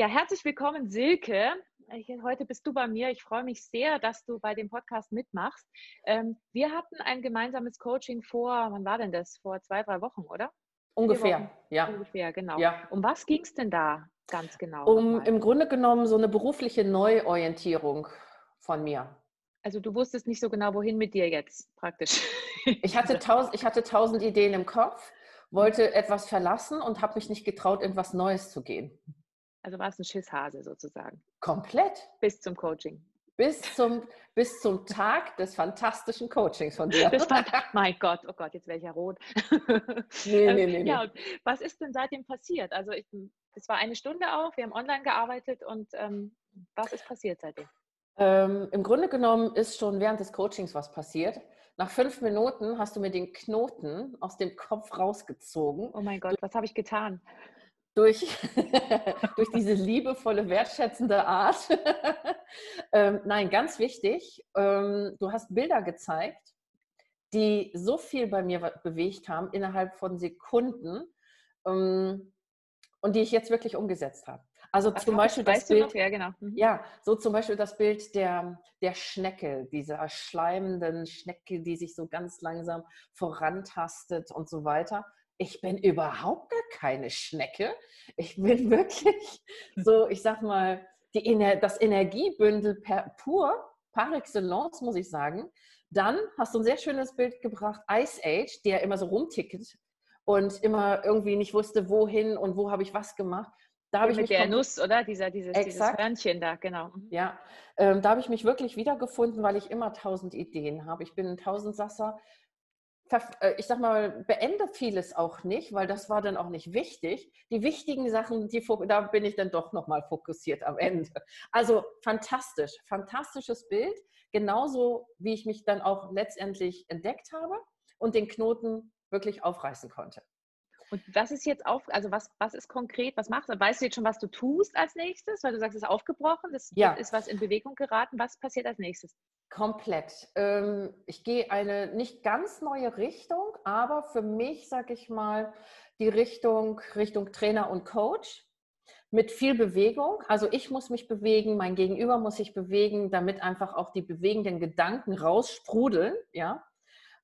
Ja, herzlich willkommen, Silke. Heute bist du bei mir. Ich freue mich sehr, dass du bei dem Podcast mitmachst. Ähm, wir hatten ein gemeinsames Coaching vor, wann war denn das? Vor zwei, drei Wochen, oder? Ungefähr, ja. Ungefähr, genau. Ja. Um was ging es denn da ganz genau? Um im Grunde genommen so eine berufliche Neuorientierung von mir. Also du wusstest nicht so genau, wohin mit dir jetzt praktisch. Ich hatte tausend, ich hatte tausend Ideen im Kopf, wollte etwas verlassen und habe mich nicht getraut, in was Neues zu gehen. Also war es ein Schisshase sozusagen. Komplett. Bis zum Coaching. Bis zum, bis zum Tag des fantastischen Coachings von dir. Das war, mein Gott, oh Gott, jetzt wäre ich ja rot. Nee, nee, nee. Ja, was ist denn seitdem passiert? Also ich, es war eine Stunde auch, wir haben online gearbeitet und ähm, was ist passiert seitdem? Ähm, Im Grunde genommen ist schon während des Coachings was passiert. Nach fünf Minuten hast du mir den Knoten aus dem Kopf rausgezogen. Oh mein Gott, was habe ich getan? Durch, durch diese liebevolle, wertschätzende Art. ähm, nein, ganz wichtig, ähm, du hast Bilder gezeigt, die so viel bei mir bewegt haben innerhalb von Sekunden ähm, und die ich jetzt wirklich umgesetzt habe. Also Ach, zum Beispiel das Bild, ja, genau. Mhm. ja, so zum Beispiel das Bild der, der Schnecke, dieser schleimenden Schnecke, die sich so ganz langsam vorantastet und so weiter ich bin überhaupt gar keine Schnecke. Ich bin wirklich so, ich sag mal, die, das Energiebündel per, pur, par excellence, muss ich sagen. Dann hast du ein sehr schönes Bild gebracht, Ice Age, der immer so rumticket und immer irgendwie nicht wusste, wohin und wo habe ich was gemacht. Da habe ich mit der Nuss, oder? Dieser, dieses, dieses Hörnchen da, genau. Mhm. Ja, ähm, da habe ich mich wirklich wiedergefunden, weil ich immer tausend Ideen habe. Ich bin ein Tausendsasser. Äh, ich sag mal, beende vieles auch nicht, weil das war dann auch nicht wichtig. Die wichtigen Sachen, die, da bin ich dann doch nochmal fokussiert am Ende. Also fantastisch, fantastisches Bild. Genauso wie ich mich dann auch letztendlich entdeckt habe und den Knoten wirklich aufreißen konnte. Und was ist jetzt auf, also was, was ist konkret, was machst du? Weißt du jetzt schon, was du tust als nächstes? Weil du sagst, es ist aufgebrochen, es ja. ist was in Bewegung geraten. Was passiert als nächstes? Komplett. Ähm, ich gehe eine nicht ganz neue Richtung, aber für mich, sage ich mal, die Richtung Richtung Trainer und Coach mit viel Bewegung. Also ich muss mich bewegen, mein Gegenüber muss sich bewegen, damit einfach auch die bewegenden Gedanken raussprudeln, ja.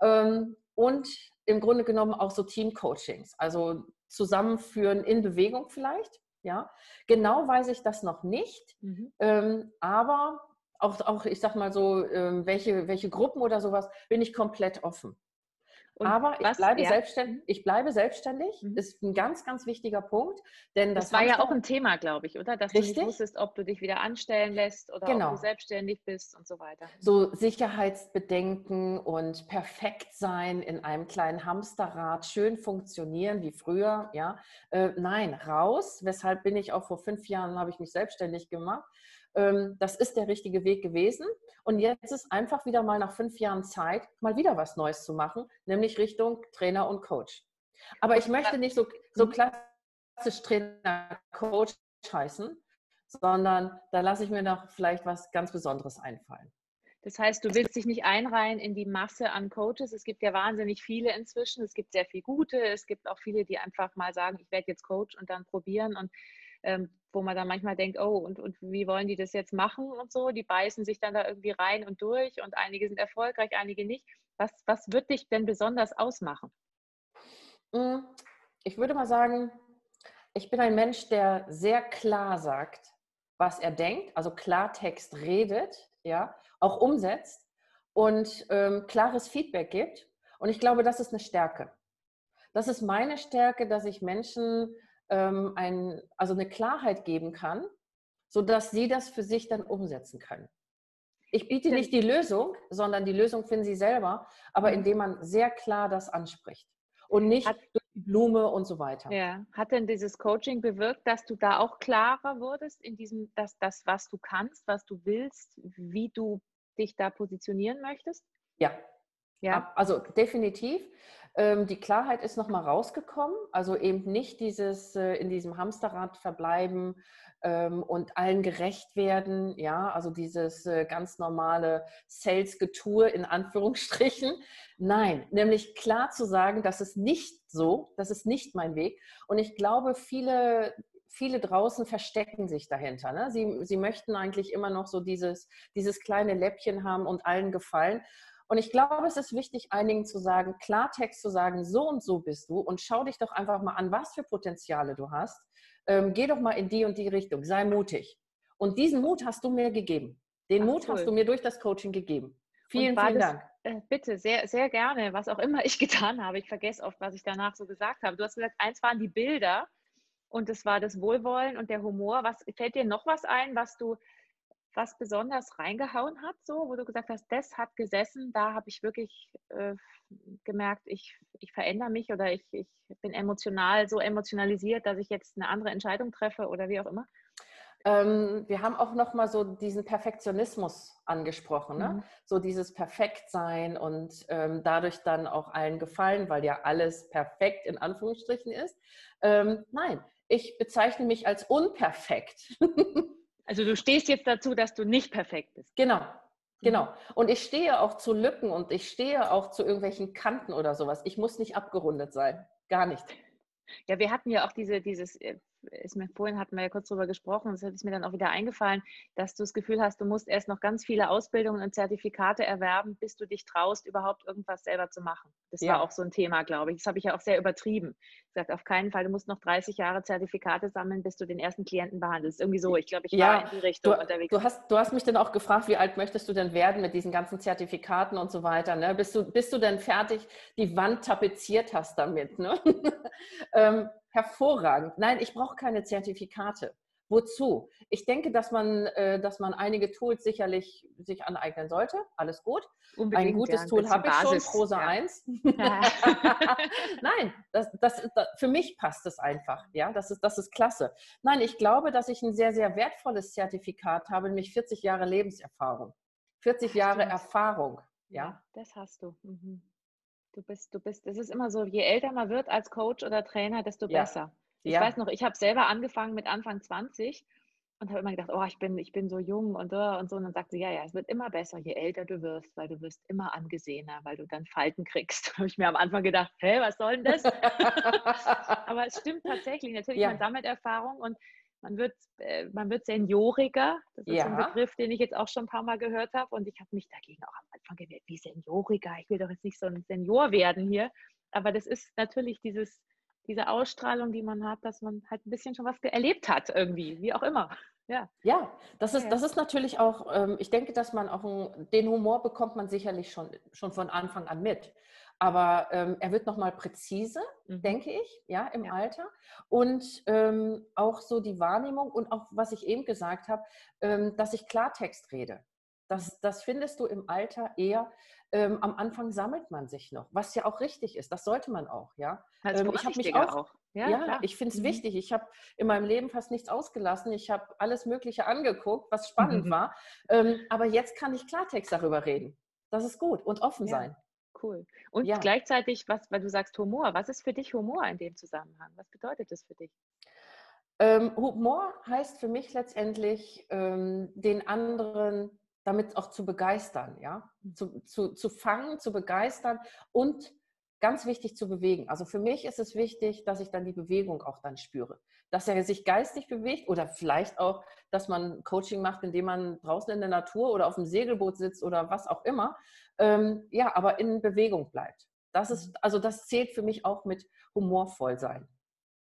Ähm, und im Grunde genommen auch so Team-Coachings, also zusammenführen in Bewegung vielleicht, ja. Genau weiß ich das noch nicht, mhm. Ähm, aber auch, auch ich sag mal so, ähm, welche, welche Gruppen oder sowas, bin ich komplett offen. Und Aber ich bleibe, selbstständig, ich bleibe selbstständig, mhm. ist ein ganz, ganz wichtiger Punkt. Denn das, das war ja auch ein Thema, glaube ich, oder? Dass richtig? du nicht wusstest, ob du dich wieder anstellen lässt oder genau. ob du selbstständig bist und so weiter. So Sicherheitsbedenken und perfekt sein in einem kleinen Hamsterrad, schön funktionieren wie früher, ja. Äh, nein, raus. Weshalb bin ich auch vor fünf Jahren, habe ich mich selbstständig gemacht das ist der richtige Weg gewesen. Und jetzt ist einfach wieder mal nach fünf Jahren Zeit, mal wieder was Neues zu machen, nämlich Richtung Trainer und Coach. Aber ich möchte nicht so, so mhm. klassisch Trainer, Coach heißen, sondern da lasse ich mir noch vielleicht was ganz Besonderes einfallen. Das heißt, du willst dich nicht einreihen in die Masse an Coaches. Es gibt ja wahnsinnig viele inzwischen. Es gibt sehr viel gute. Es gibt auch viele, die einfach mal sagen, ich werde jetzt Coach und dann probieren. Und ähm, wo man dann manchmal denkt, oh, und, und wie wollen die das jetzt machen und so? Die beißen sich dann da irgendwie rein und durch und einige sind erfolgreich, einige nicht. Was, was wird dich denn besonders ausmachen? Hm, ich würde mal sagen, ich bin ein Mensch, der sehr klar sagt, was er denkt, also Klartext redet, ja, auch umsetzt und ähm, klares Feedback gibt. Und ich glaube, das ist eine Stärke. Das ist meine Stärke, dass ich Menschen ähm, ein, also eine Klarheit geben kann, sodass sie das für sich dann umsetzen können. Ich biete nicht die Lösung, sondern die Lösung finden sie selber, aber mhm. indem man sehr klar das anspricht und nicht Hat, durch die Blume und so weiter. Ja. Hat denn dieses Coaching bewirkt, dass du da auch klarer wurdest in diesem, dass das, was du kannst, was du willst, wie du dich da positionieren möchtest? Ja. Ja. Also definitiv. Ähm, die Klarheit ist nochmal rausgekommen, also eben nicht dieses äh, in diesem Hamsterrad verbleiben ähm, und allen gerecht werden, ja, also dieses äh, ganz normale Sales-Getue in Anführungsstrichen. Nein, nämlich klar zu sagen, das ist nicht so, das ist nicht mein Weg. Und ich glaube, viele viele draußen verstecken sich dahinter. Ne? Sie, sie möchten eigentlich immer noch so dieses, dieses kleine Läppchen haben und allen gefallen. Und ich glaube, es ist wichtig, einigen zu sagen, Klartext zu sagen, so und so bist du und schau dich doch einfach mal an, was für Potenziale du hast. Ähm, geh doch mal in die und die Richtung, sei mutig. Und diesen Mut hast du mir gegeben. Den Ach, Mut cool. hast du mir durch das Coaching gegeben. Vielen, vielen das, Dank. Äh, bitte, sehr, sehr gerne, was auch immer ich getan habe. Ich vergesse oft, was ich danach so gesagt habe. Du hast gesagt, eins waren die Bilder und es war das Wohlwollen und der Humor. Was fällt dir noch was ein, was du was besonders reingehauen hat, so, wo du gesagt hast, das hat gesessen, da habe ich wirklich äh, gemerkt, ich, ich verändere mich oder ich, ich bin emotional so emotionalisiert, dass ich jetzt eine andere Entscheidung treffe oder wie auch immer? Ähm, wir haben auch noch mal so diesen Perfektionismus angesprochen, ne? Mhm. so dieses Perfektsein und ähm, dadurch dann auch allen gefallen, weil ja alles perfekt in Anführungsstrichen ist. Ähm, nein, ich bezeichne mich als unperfekt. Also du stehst jetzt dazu, dass du nicht perfekt bist. Genau, mhm. genau. Und ich stehe auch zu Lücken und ich stehe auch zu irgendwelchen Kanten oder sowas. Ich muss nicht abgerundet sein. Gar nicht. Ja, wir hatten ja auch diese, dieses äh, ist mir vorhin hatten wir ja kurz drüber gesprochen, das ist mir dann auch wieder eingefallen, dass du das Gefühl hast, du musst erst noch ganz viele Ausbildungen und Zertifikate erwerben, bis du dich traust, überhaupt irgendwas selber zu machen. Das ja. war auch so ein Thema, glaube ich. Das habe ich ja auch sehr übertrieben. Ich gesagt, auf keinen Fall, du musst noch 30 Jahre Zertifikate sammeln, bis du den ersten Klienten behandelst. Irgendwie so, ich glaube, ich ja, war in die Richtung du, unterwegs. Du hast, du hast mich dann auch gefragt, wie alt möchtest du denn werden mit diesen ganzen Zertifikaten und so weiter. Ne? Bist, du, bist du denn fertig, die Wand tapeziert hast damit? Ne? ähm, hervorragend. Nein, ich brauche keine Zertifikate. Wozu? Ich denke, dass man, äh, dass man einige Tools sicherlich sich aneignen sollte. Alles gut. Unbedingt, ein gutes ja, Tool habe ich schon, Prosa ja. 1. Nein, das, das, das, für mich passt es einfach. Ja, das ist, das ist klasse. Nein, ich glaube, dass ich ein sehr, sehr wertvolles Zertifikat habe, nämlich 40 Jahre Lebenserfahrung. 40 Jahre Erfahrung. Ja, das hast du. Mhm. Du bist, du bist, es ist immer so, je älter man wird als Coach oder Trainer, desto ja. besser. Ich ja. weiß noch, ich habe selber angefangen mit Anfang 20 und habe immer gedacht, oh, ich bin, ich bin so jung und, und so. Und dann sagt sie, ja, ja, es wird immer besser, je älter du wirst, weil du wirst immer angesehener, weil du dann Falten kriegst. Da habe ich mir am Anfang gedacht, hä, was soll denn das? Aber es stimmt tatsächlich. Natürlich, ja. man sammelt Erfahrung und man wird, äh, man wird senioriger. Das ist ja. ein Begriff, den ich jetzt auch schon ein paar Mal gehört habe. Und ich habe mich dagegen auch am Anfang gewehrt, wie senioriger. Ich will doch jetzt nicht so ein Senior werden hier. Aber das ist natürlich dieses, diese Ausstrahlung, die man hat, dass man halt ein bisschen schon was erlebt hat irgendwie, wie auch immer. Ja, ja das, ist, das ist natürlich auch, ähm, ich denke, dass man auch ein, den Humor bekommt man sicherlich schon, schon von Anfang an mit aber ähm, er wird nochmal präzise, mhm. denke ich, ja, im ja. Alter. Und ähm, auch so die Wahrnehmung und auch, was ich eben gesagt habe, ähm, dass ich Klartext rede. Das, das findest du im Alter eher. Ähm, am Anfang sammelt man sich noch, was ja auch richtig ist. Das sollte man auch, ja. Also ich habe mich auch, auch. Ja, ja ich finde es mhm. wichtig. Ich habe in meinem Leben fast nichts ausgelassen. Ich habe alles Mögliche angeguckt, was spannend mhm. war. Ähm, aber jetzt kann ich Klartext darüber reden. Das ist gut und offen ja. sein cool. Und ja. gleichzeitig, was, weil du sagst Humor, was ist für dich Humor in dem Zusammenhang? Was bedeutet das für dich? Ähm, Humor heißt für mich letztendlich, ähm, den anderen damit auch zu begeistern, ja, hm. zu, zu, zu fangen, zu begeistern und ganz wichtig zu bewegen. Also für mich ist es wichtig, dass ich dann die Bewegung auch dann spüre. Dass er sich geistig bewegt oder vielleicht auch, dass man Coaching macht, indem man draußen in der Natur oder auf dem Segelboot sitzt oder was auch immer. Ähm, ja, aber in Bewegung bleibt. Das ist, mhm. also das zählt für mich auch mit humorvoll sein.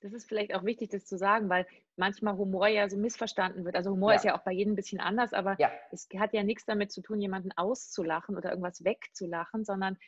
Das ist vielleicht auch wichtig, das zu sagen, weil manchmal Humor ja so missverstanden wird. Also Humor ja. ist ja auch bei jedem ein bisschen anders, aber ja. es hat ja nichts damit zu tun, jemanden auszulachen oder irgendwas wegzulachen, sondern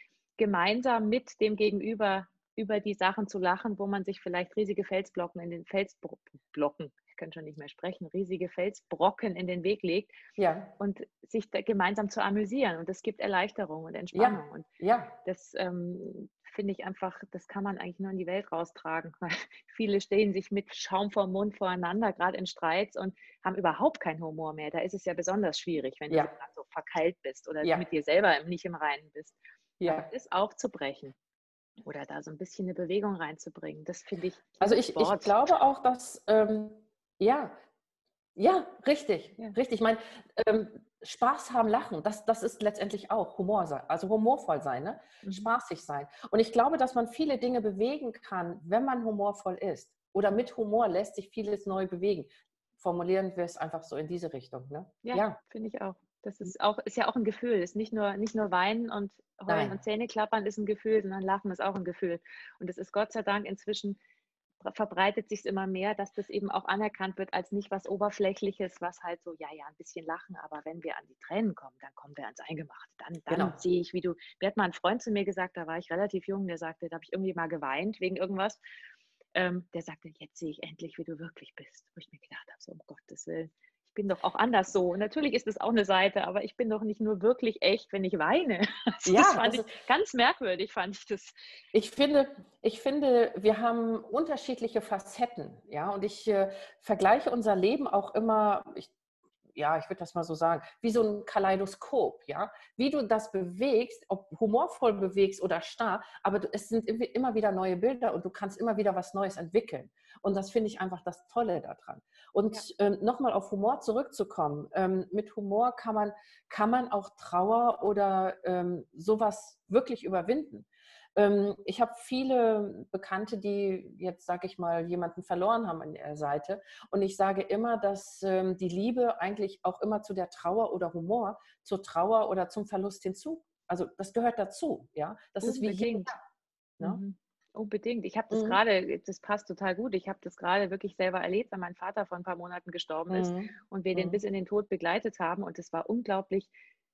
gemeinsam mit dem Gegenüber über die Sachen zu lachen, wo man sich vielleicht riesige Felsblocken in den Felsblocken, ich kann schon nicht mehr sprechen, riesige Felsbrocken in den Weg legt ja. und sich gemeinsam zu amüsieren. Und das gibt Erleichterung und Entspannung. Ja. Und ja. das ähm, finde ich einfach, das kann man eigentlich nur in die Welt raustragen, weil viele stehen sich mit Schaum vor Mund voreinander, gerade in Streits und haben überhaupt keinen Humor mehr. Da ist es ja besonders schwierig, wenn ja. du so verkeilt bist oder mit dir selber nicht im Reinen bist ja. das aufzubrechen oder da so ein bisschen eine Bewegung reinzubringen. Das finde ich. Also ich, ich glaube auch, dass, ähm, ja, ja, richtig, ja. richtig. Ich meine, ähm, Spaß haben, lachen, das, das ist letztendlich auch Humor sein, also humorvoll sein, ne? Mhm. spaßig sein. Und ich glaube, dass man viele Dinge bewegen kann, wenn man humorvoll ist. oder mit Humor lässt sich vieles neu bewegen. Formulieren wir es einfach so in diese Richtung. Ne? Ja, ja. finde ich auch. Das ist auch, ist ja auch ein Gefühl. Ist nicht nur, nicht nur Weinen und Heulen Nein. und Zähne klappern ist ein Gefühl, sondern Lachen ist auch ein Gefühl. Und es ist Gott sei Dank inzwischen verbreitet sich es immer mehr, dass das eben auch anerkannt wird als nicht was Oberflächliches, was halt so, ja, ja, ein bisschen lachen, aber wenn wir an die Tränen kommen, dann kommen wir ans Eingemachte. Dann, dann genau. sehe ich, wie du, mir hat mal ein Freund zu mir gesagt, da war ich relativ jung, der sagte, da habe ich irgendwie mal geweint wegen irgendwas. Ähm, der sagte, jetzt sehe ich endlich, wie du wirklich bist. Wo ich mir gedacht habe, so um Gottes Willen ich bin doch auch anders so. Natürlich ist es auch eine Seite, aber ich bin doch nicht nur wirklich echt, wenn ich weine. Also ja, das fand ich ganz merkwürdig, fand ich das. Ich finde, ich finde, wir haben unterschiedliche Facetten, ja, und ich äh, vergleiche unser Leben auch immer, ich ja, ich würde das mal so sagen, wie so ein Kaleidoskop, ja. Wie du das bewegst, ob humorvoll bewegst oder starr, aber es sind immer wieder neue Bilder und du kannst immer wieder was Neues entwickeln. Und das finde ich einfach das Tolle daran. Und ja. ähm, nochmal auf Humor zurückzukommen. Ähm, mit Humor kann man, kann man auch Trauer oder ähm, sowas wirklich überwinden. Ähm, ich habe viele Bekannte, die jetzt, sage ich mal, jemanden verloren haben an der Seite. Und ich sage immer, dass ähm, die Liebe eigentlich auch immer zu der Trauer oder Humor, zur Trauer oder zum Verlust hinzu. Also das gehört dazu, ja. Das Unbedingt. ist wie jeder. Ne? Mhm. Unbedingt. Ich habe das mhm. gerade, das passt total gut. Ich habe das gerade wirklich selber erlebt, weil mein Vater vor ein paar Monaten gestorben ist mhm. und wir den mhm. bis in den Tod begleitet haben. Und es war unglaublich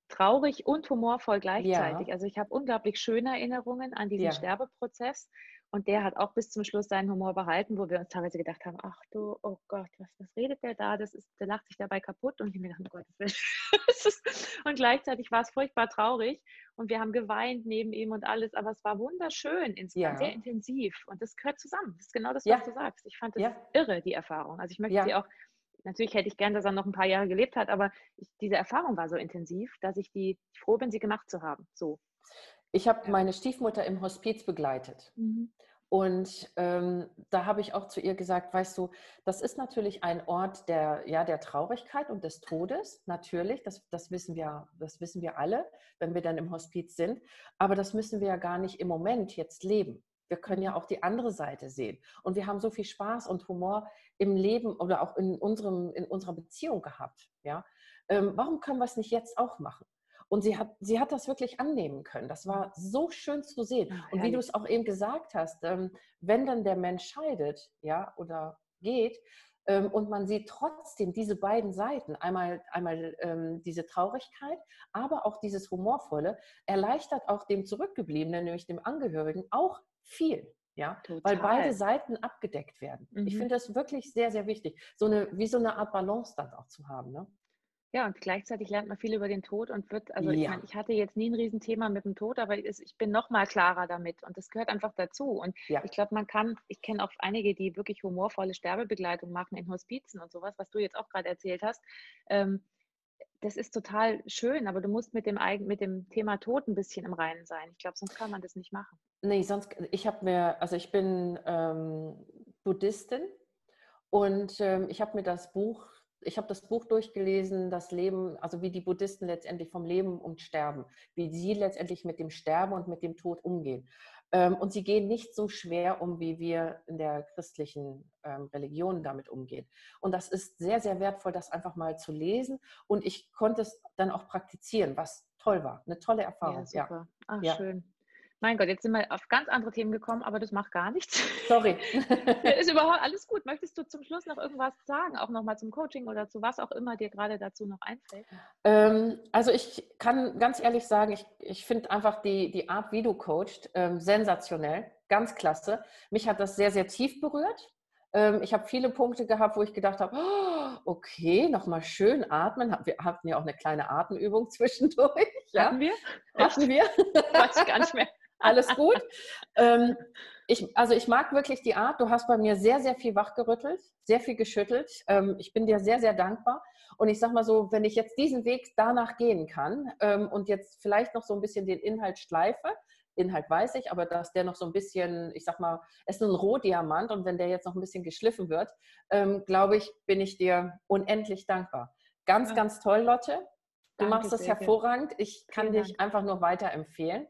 traurig und humorvoll gleichzeitig. Ja. Also ich habe unglaublich schöne Erinnerungen an diesen ja. Sterbeprozess und der hat auch bis zum Schluss seinen Humor behalten, wo wir uns teilweise gedacht haben, ach du, oh Gott, was, was redet der da? Das ist, der lacht sich dabei kaputt und ich mir dachte, oh Gott, und gleichzeitig war es furchtbar traurig und wir haben geweint neben ihm und alles, aber es war wunderschön, ja. sehr intensiv und das gehört zusammen. Das ist genau das, was du sagst. Ich fand das irre, die Erfahrung. Also ich möchte sie auch natürlich hätte ich gern, dass er noch ein paar Jahre gelebt hat, aber ich, diese Erfahrung war so intensiv, dass ich die ich froh bin, sie gemacht zu haben. So. Ich habe meine Stiefmutter im Hospiz begleitet. Mhm. Und ähm, da habe ich auch zu ihr gesagt, weißt du, das ist natürlich ein Ort der, ja, der Traurigkeit und des Todes, natürlich, das, das, wissen wir, das wissen wir alle, wenn wir dann im Hospiz sind, aber das müssen wir ja gar nicht im Moment jetzt leben. Wir können ja auch die andere Seite sehen. Und wir haben so viel Spaß und Humor im Leben oder auch in, unserem, in unserer Beziehung gehabt. Ja? Ähm, warum können wir es nicht jetzt auch machen? Und sie hat, sie hat das wirklich annehmen können. Das war so schön zu sehen. Ach, und wie du es auch eben gesagt hast, ähm, wenn dann der Mensch scheidet, ja, oder geht, ähm, und man sieht trotzdem diese beiden Seiten, einmal, einmal ähm, diese Traurigkeit, aber auch dieses Humorvolle, erleichtert auch dem Zurückgebliebenen, nämlich dem Angehörigen, auch viel. Ja, Total. weil beide Seiten abgedeckt werden. Mhm. Ich finde das wirklich sehr, sehr wichtig, so eine, wie so eine Art Balance dann auch zu haben. Ne? Ja, und gleichzeitig lernt man viel über den Tod und wird, also ja. ich, mein, ich hatte jetzt nie ein Riesenthema mit dem Tod, aber ich bin noch mal klarer damit und das gehört einfach dazu. Und ja. ich glaube, man kann, ich kenne auch einige, die wirklich humorvolle Sterbebegleitung machen in Hospizen und sowas, was du jetzt auch gerade erzählt hast. Ähm, das ist total schön, aber du musst mit dem, mit dem Thema Tod ein bisschen im Reinen sein. Ich glaube, sonst kann man das nicht machen. Nee, sonst, ich habe mir, also ich bin ähm, Buddhistin und ähm, ich habe mir das Buch, ich habe das Buch durchgelesen, das Leben, also wie die Buddhisten letztendlich vom Leben und Sterben, wie sie letztendlich mit dem Sterben und mit dem Tod umgehen. Ähm, und sie gehen nicht so schwer um, wie wir in der christlichen ähm, Religion damit umgehen. Und das ist sehr, sehr wertvoll, das einfach mal zu lesen. Und ich konnte es dann auch praktizieren, was toll war. Eine tolle Erfahrung. Ja, super. Ach, ja. schön. Mein Gott, jetzt sind wir auf ganz andere Themen gekommen, aber das macht gar nichts. Sorry. ist überhaupt alles gut. Möchtest du zum Schluss noch irgendwas sagen, auch nochmal zum Coaching oder zu was auch immer dir gerade dazu noch einfällt? Ähm, also ich kann ganz ehrlich sagen, ich, ich finde einfach die, die Art, wie du coachst, ähm, sensationell, ganz klasse. Mich hat das sehr, sehr tief berührt. Ähm, ich habe viele Punkte gehabt, wo ich gedacht habe, oh, okay, nochmal schön atmen. Wir hatten ja auch eine kleine Atemübung zwischendurch. Ja? Hatten wir? Hatten wir? Weiß ich gar nicht mehr. Alles gut. ähm, ich, also ich mag wirklich die Art. Du hast bei mir sehr, sehr viel wachgerüttelt, sehr viel geschüttelt. Ähm, ich bin dir sehr, sehr dankbar. Und ich sage mal so, wenn ich jetzt diesen Weg danach gehen kann ähm, und jetzt vielleicht noch so ein bisschen den Inhalt schleife, Inhalt weiß ich, aber dass der noch so ein bisschen, ich sag mal, es ist ein Rohdiamant und wenn der jetzt noch ein bisschen geschliffen wird, ähm, glaube ich, bin ich dir unendlich dankbar. Ganz, ja. ganz toll, Lotte. Du Danke machst das hervorragend. Ich kann Vielen dich Dank. einfach nur weiterempfehlen.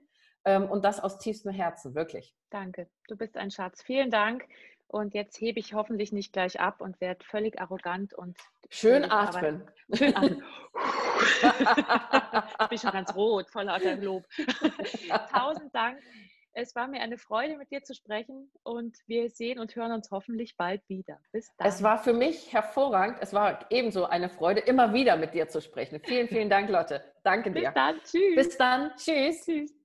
Ähm, und das aus tiefstem Herzen, wirklich. Danke. Du bist ein Schatz. Vielen Dank. Und jetzt hebe ich hoffentlich nicht gleich ab und werde völlig arrogant und schön atmen. Schön atmen. ich bin schon ganz rot, voller Lob. Tausend Dank. Es war mir eine Freude, mit dir zu sprechen und wir sehen und hören uns hoffentlich bald wieder. Bis dann. Es war für mich hervorragend. Es war ebenso eine Freude, immer wieder mit dir zu sprechen. Vielen, vielen Dank, Lotte. Danke dir. Bis dann. Tschüss. Bis dann. Tschüss. Tschüss.